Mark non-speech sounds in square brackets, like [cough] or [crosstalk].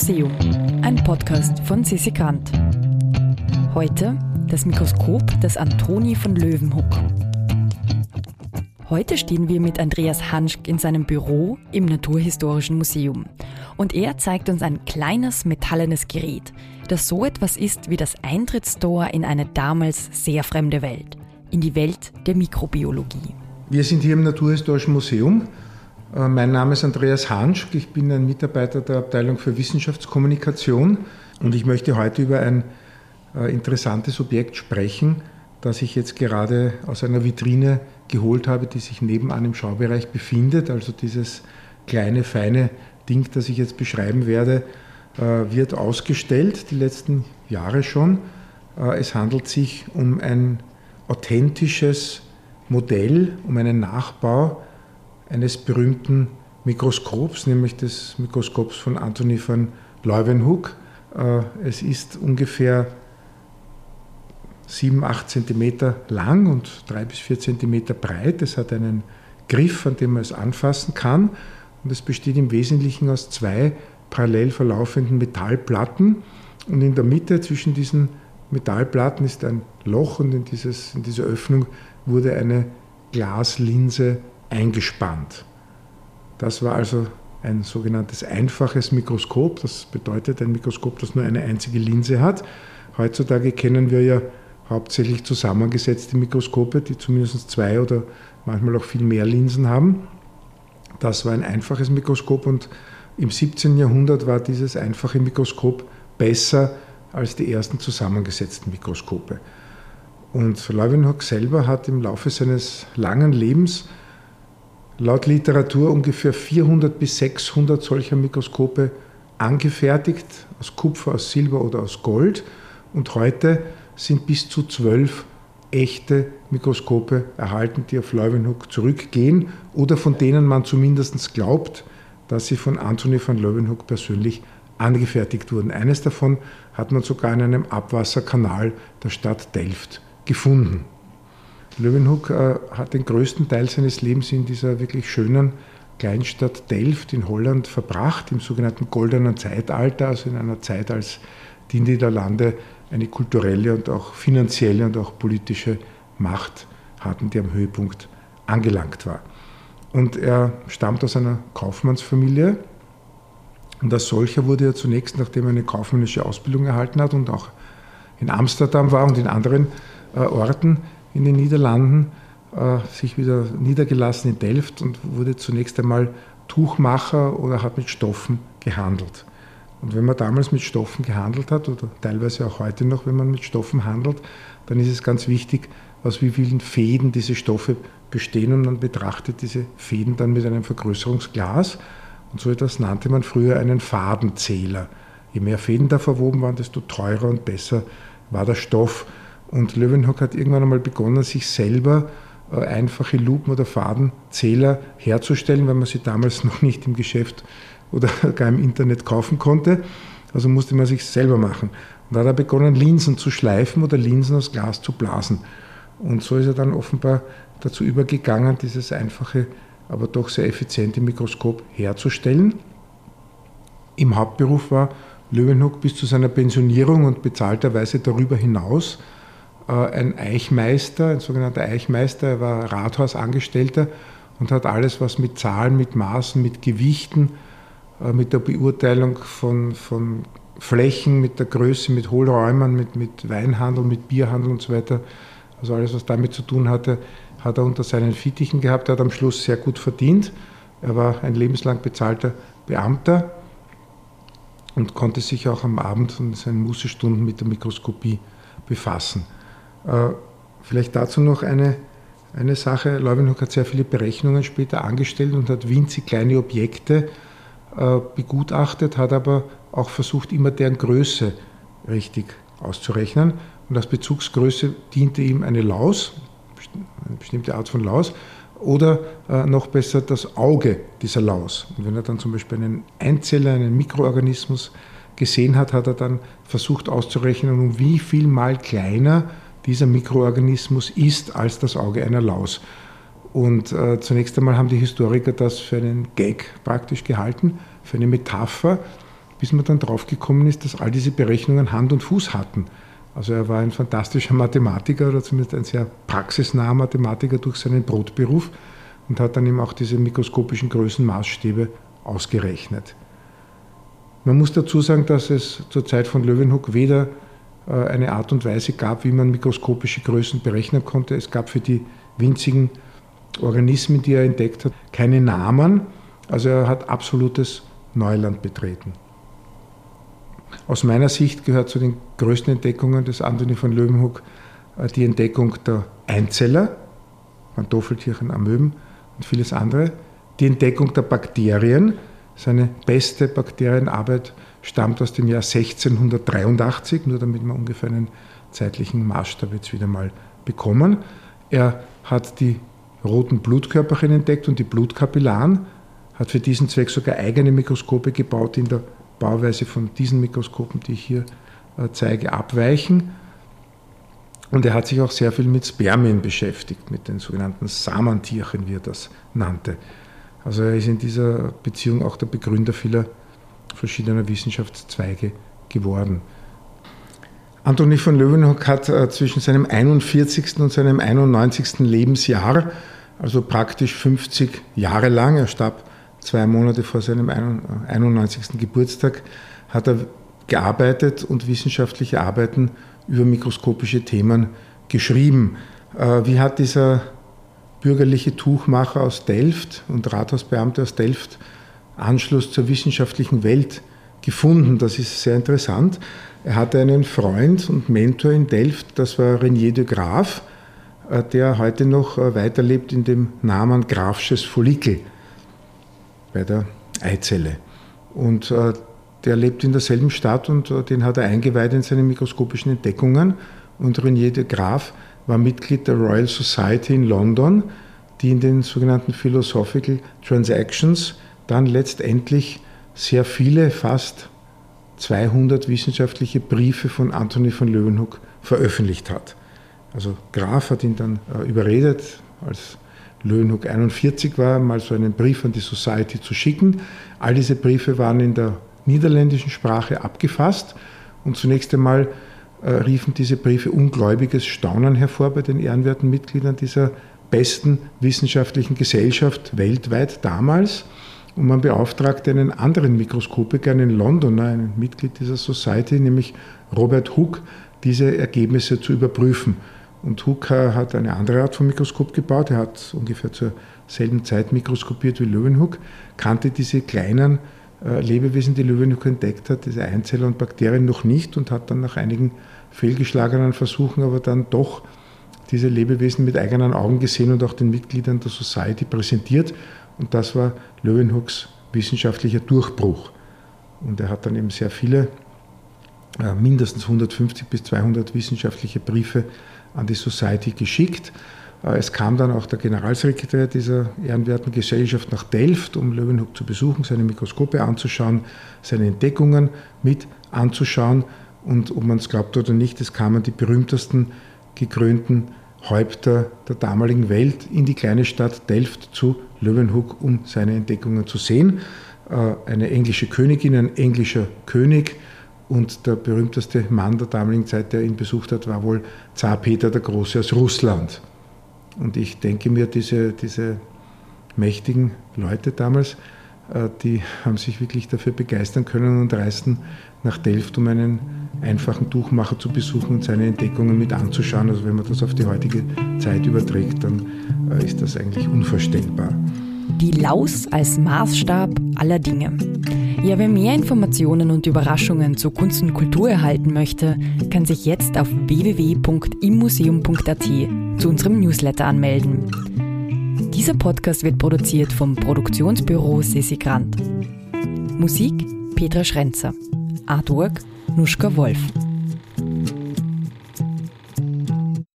Museum, ein Podcast von Sissi Grant. Heute das Mikroskop des Antoni von Löwenhuck. Heute stehen wir mit Andreas Hanschk in seinem Büro im Naturhistorischen Museum. Und er zeigt uns ein kleines metallenes Gerät, das so etwas ist wie das Eintrittstor in eine damals sehr fremde Welt, in die Welt der Mikrobiologie. Wir sind hier im Naturhistorischen Museum mein Name ist Andreas Hanschk, ich bin ein Mitarbeiter der Abteilung für Wissenschaftskommunikation und ich möchte heute über ein äh, interessantes Objekt sprechen, das ich jetzt gerade aus einer Vitrine geholt habe, die sich nebenan im Schaubereich befindet. Also dieses kleine, feine Ding, das ich jetzt beschreiben werde, äh, wird ausgestellt, die letzten Jahre schon. Es handelt sich um ein authentisches Modell, um einen Nachbau eines berühmten Mikroskops, nämlich des Mikroskops von Anthony van Leeuwenhoek. Äh, es ist ungefähr 7, 8 cm lang und 3 bis 4 cm breit. Es hat einen Griff, an dem man es anfassen kann. Und es besteht im Wesentlichen aus zwei parallel verlaufenden Metallplatten. Und in der Mitte zwischen diesen Metallplatten ist ein Loch und in, dieses, in diese Öffnung wurde eine Glaslinse eingespannt. Das war also ein sogenanntes einfaches Mikroskop. Das bedeutet ein Mikroskop, das nur eine einzige Linse hat. Heutzutage kennen wir ja hauptsächlich zusammengesetzte Mikroskope, die zumindest zwei oder manchmal auch viel mehr Linsen haben. Das war ein einfaches Mikroskop und im 17. Jahrhundert war dieses einfache Mikroskop besser als die ersten zusammengesetzten Mikroskope. Und Leuwenhoek selber hat im Laufe seines langen Lebens laut Literatur ungefähr 400 bis 600 solcher Mikroskope angefertigt, aus Kupfer, aus Silber oder aus Gold. Und heute sind bis zu zwölf echte Mikroskope erhalten, die auf Leeuwenhoek zurückgehen oder von denen man zumindest glaubt, dass sie von Anthony van Leeuwenhoek persönlich angefertigt wurden. Eines davon hat man sogar in einem Abwasserkanal der Stadt Delft gefunden. Löwenhoek äh, hat den größten Teil seines Lebens in dieser wirklich schönen Kleinstadt Delft in Holland verbracht, im sogenannten goldenen Zeitalter, also in einer Zeit, als die Niederlande eine kulturelle und auch finanzielle und auch politische Macht hatten, die am Höhepunkt angelangt war. Und er stammt aus einer Kaufmannsfamilie. Und als solcher wurde er zunächst, nachdem er eine kaufmännische Ausbildung erhalten hat und auch in Amsterdam war und in anderen äh, Orten, in den Niederlanden, äh, sich wieder niedergelassen in Delft und wurde zunächst einmal Tuchmacher oder hat mit Stoffen gehandelt. Und wenn man damals mit Stoffen gehandelt hat, oder teilweise auch heute noch, wenn man mit Stoffen handelt, dann ist es ganz wichtig, aus wie vielen Fäden diese Stoffe bestehen und man betrachtet diese Fäden dann mit einem Vergrößerungsglas. Und so etwas nannte man früher einen Fadenzähler. Je mehr Fäden da verwoben waren, desto teurer und besser war der Stoff. Und Löwenhoek hat irgendwann einmal begonnen, sich selber äh, einfache Lupen- oder Fadenzähler herzustellen, weil man sie damals [laughs] noch nicht im Geschäft oder [laughs] gar im Internet kaufen konnte. Also musste man sich selber machen. Und da hat er begonnen, Linsen zu schleifen oder Linsen aus Glas zu blasen. Und so ist er dann offenbar dazu übergegangen, dieses einfache, aber doch sehr effiziente Mikroskop herzustellen. Im Hauptberuf war Löwenhoek bis zu seiner Pensionierung und bezahlterweise darüber hinaus ein Eichmeister, ein sogenannter Eichmeister, er war Rathausangestellter und hat alles, was mit Zahlen, mit Maßen, mit Gewichten, äh, mit der Beurteilung von, von Flächen, mit der Größe, mit Hohlräumen, mit, mit Weinhandel, mit Bierhandel und so weiter, also alles, was damit zu tun hatte, hat er unter seinen Fittichen gehabt. Er hat am Schluss sehr gut verdient. Er war ein lebenslang bezahlter Beamter und konnte sich auch am Abend in seinen Mußestunden mit der Mikroskopie befassen. Äh, vielleicht dazu noch eine, eine Sache. Leuwenhoek hat sehr viele Berechnungen später angestellt und hat winzig kleine Objekte äh, begutachtet, hat aber auch versucht, immer deren Größe richtig auszurechnen. Und als Bezugsgröße diente ihm eine Laus, eine bestimmte Art von Laus, oder äh, noch besser das Auge dieser Laus. Und wenn er dann zum Beispiel einen Einzeller, einen Mikroorganismus gesehen hat, hat er dann versucht auszurechnen, um wie viel mal kleiner dieser Mikroorganismus ist als das Auge einer Laus. Und äh, zunächst einmal haben die Historiker das für einen Gag praktisch gehalten, für eine Metapher. bis man dann draufgekommen ist, dass all diese Berechnungen Hand und Fuß hatten. Also er war ein fantastischer Mathematiker oder zumindest ein sehr praxisnaher Mathematiker durch seinen Brotberuf und hat dann eben auch diese mikroskopischen Größenmaßstäbe ausgerechnet. Man muss dazu sagen, dass es zur Zeit von Löwenhoek weder eine Art und Weise gab, wie man mikroskopische Größen berechnen konnte. Es gab für die winzigen Organismen, die er entdeckt hat, keine Namen. Also er hat absolutes Neuland betreten. Aus meiner Sicht gehört zu den größten Entdeckungen des Anthony von Leeuwenhoek äh, die Entdeckung der Einzeller, Pantoffeltierchen, Amöben und vieles andere, die Entdeckung der Bakterien. Seine beste Bakterienarbeit stammt aus dem Jahr 1683, nur damit wir ungefähr einen zeitlichen Maßstab jetzt wieder mal bekommen. Er hat die roten Blutkörperchen entdeckt und die Blutkapillaren, hat für diesen Zweck sogar eigene Mikroskope gebaut, die in der Bauweise von diesen Mikroskopen, die ich hier äh, zeige, abweichen. Und er hat sich auch sehr viel mit Spermien beschäftigt, mit den sogenannten Samantierchen, wie er das nannte. Also er ist in dieser Beziehung auch der Begründer vieler verschiedener Wissenschaftszweige geworden. Anthony von Leeuwenhoek hat äh, zwischen seinem 41. und seinem 91. Lebensjahr, also praktisch 50 Jahre lang, er starb zwei Monate vor seinem 91. Geburtstag, hat er gearbeitet und wissenschaftliche Arbeiten über mikroskopische Themen geschrieben. Äh, wie hat dieser bürgerliche Tuchmacher aus Delft und Rathausbeamter aus Delft Anschluss zur wissenschaftlichen Welt gefunden? Das ist sehr interessant. Er hatte einen Freund und Mentor in Delft, das war Renier de Graaf, äh, der heute noch äh, weiterlebt in dem Namen Grafsches Follikel bei der Eizelle. Und äh, der lebt in derselben Stadt und den hat er eingeweiht in seine mikroskopischen Entdeckungen. Und Renier de Graaf war Mitglied der Royal Society in London, die in den sogenannten Philosophical Transactions dann letztendlich sehr viele, fast 200 wissenschaftliche Briefe von Anthony von Leeuwenhoek veröffentlicht hat. Also Graf hat ihn dann äh, überredet, als Leeuwenhoek 41 war, mal so einen Brief an die Society zu schicken. All diese Briefe waren in der niederländischen Sprache abgefasst und zunächst einmal riefen diese Briefe ungläubiges Staunen hervor bei den ehrenwerten Mitgliedern dieser besten wissenschaftlichen Gesellschaft weltweit damals. Und man beauftragte einen anderen Mikroskopiker, einen Londoner, ein Mitglied dieser Society, nämlich Robert Hooke, diese Ergebnisse zu überprüfen. Und Hooke hat eine andere Art von Mikroskop gebaut. Er hat ungefähr zur selben Zeit mikroskopiert wie Leeuwenhoek, kannte diese kleinen äh, Lebewesen, die Leeuwenhoek entdeckt hat, diese Einzeller und Bakterien noch nicht und hat dann nach einigen fehlgeschlagenen Versuchen aber dann doch diese Lebewesen mit eigenen Augen gesehen und auch den Mitgliedern der Society präsentiert. Und das war Leeuwenhoeks wissenschaftlicher Durchbruch. Und er hat dann eben sehr viele, äh, mindestens 150 bis 200 wissenschaftliche Briefe an die Society geschickt. Äh, es kam dann auch der Generalsekretär dieser ehrenwerten Gesellschaft nach Delft, um Leeuwenhoek zu besuchen, seine Mikroskope anzuschauen, seine Entdeckungen mit anzuschauen. Und ob man es glaubt oder nicht, es kamen die berühmtesten gekrönten Häupter der damaligen Welt in die kleine Stadt Delft zu Leeuwenhoek, um seine Entdeckungen zu sehen. Äh, eine englische Königin, ein englischer König und der berühmteste Mann der damaligen Zeit, der ihn besucht hat, war wohl Zar Peter der Große aus Russland. Und ich denke mir, diese, diese mächtigen Leute damals, äh, die haben sich wirklich dafür begeistern können und reisten nach Delft, um einen einfachen Tuchmacher zu besuchen und seine Entdeckungen mit anzuschauen. Also wenn man das auf die heutige Zeit überträgt, dann äh, ist das eigentlich unvorstellbar. Die Laus als Maßstab aller Dinge. Ja, wer mehr Informationen und Überraschungen zu Kunst und Kultur erhalten möchte, kann sich jetzt auf www.immuseum.at zu unserem Newsletter anmelden. Dieser Podcast wird produziert vom Produktionsbüro Sissi Grant. Musik Petra Schrenzer. Artwork Nuschka Wolf.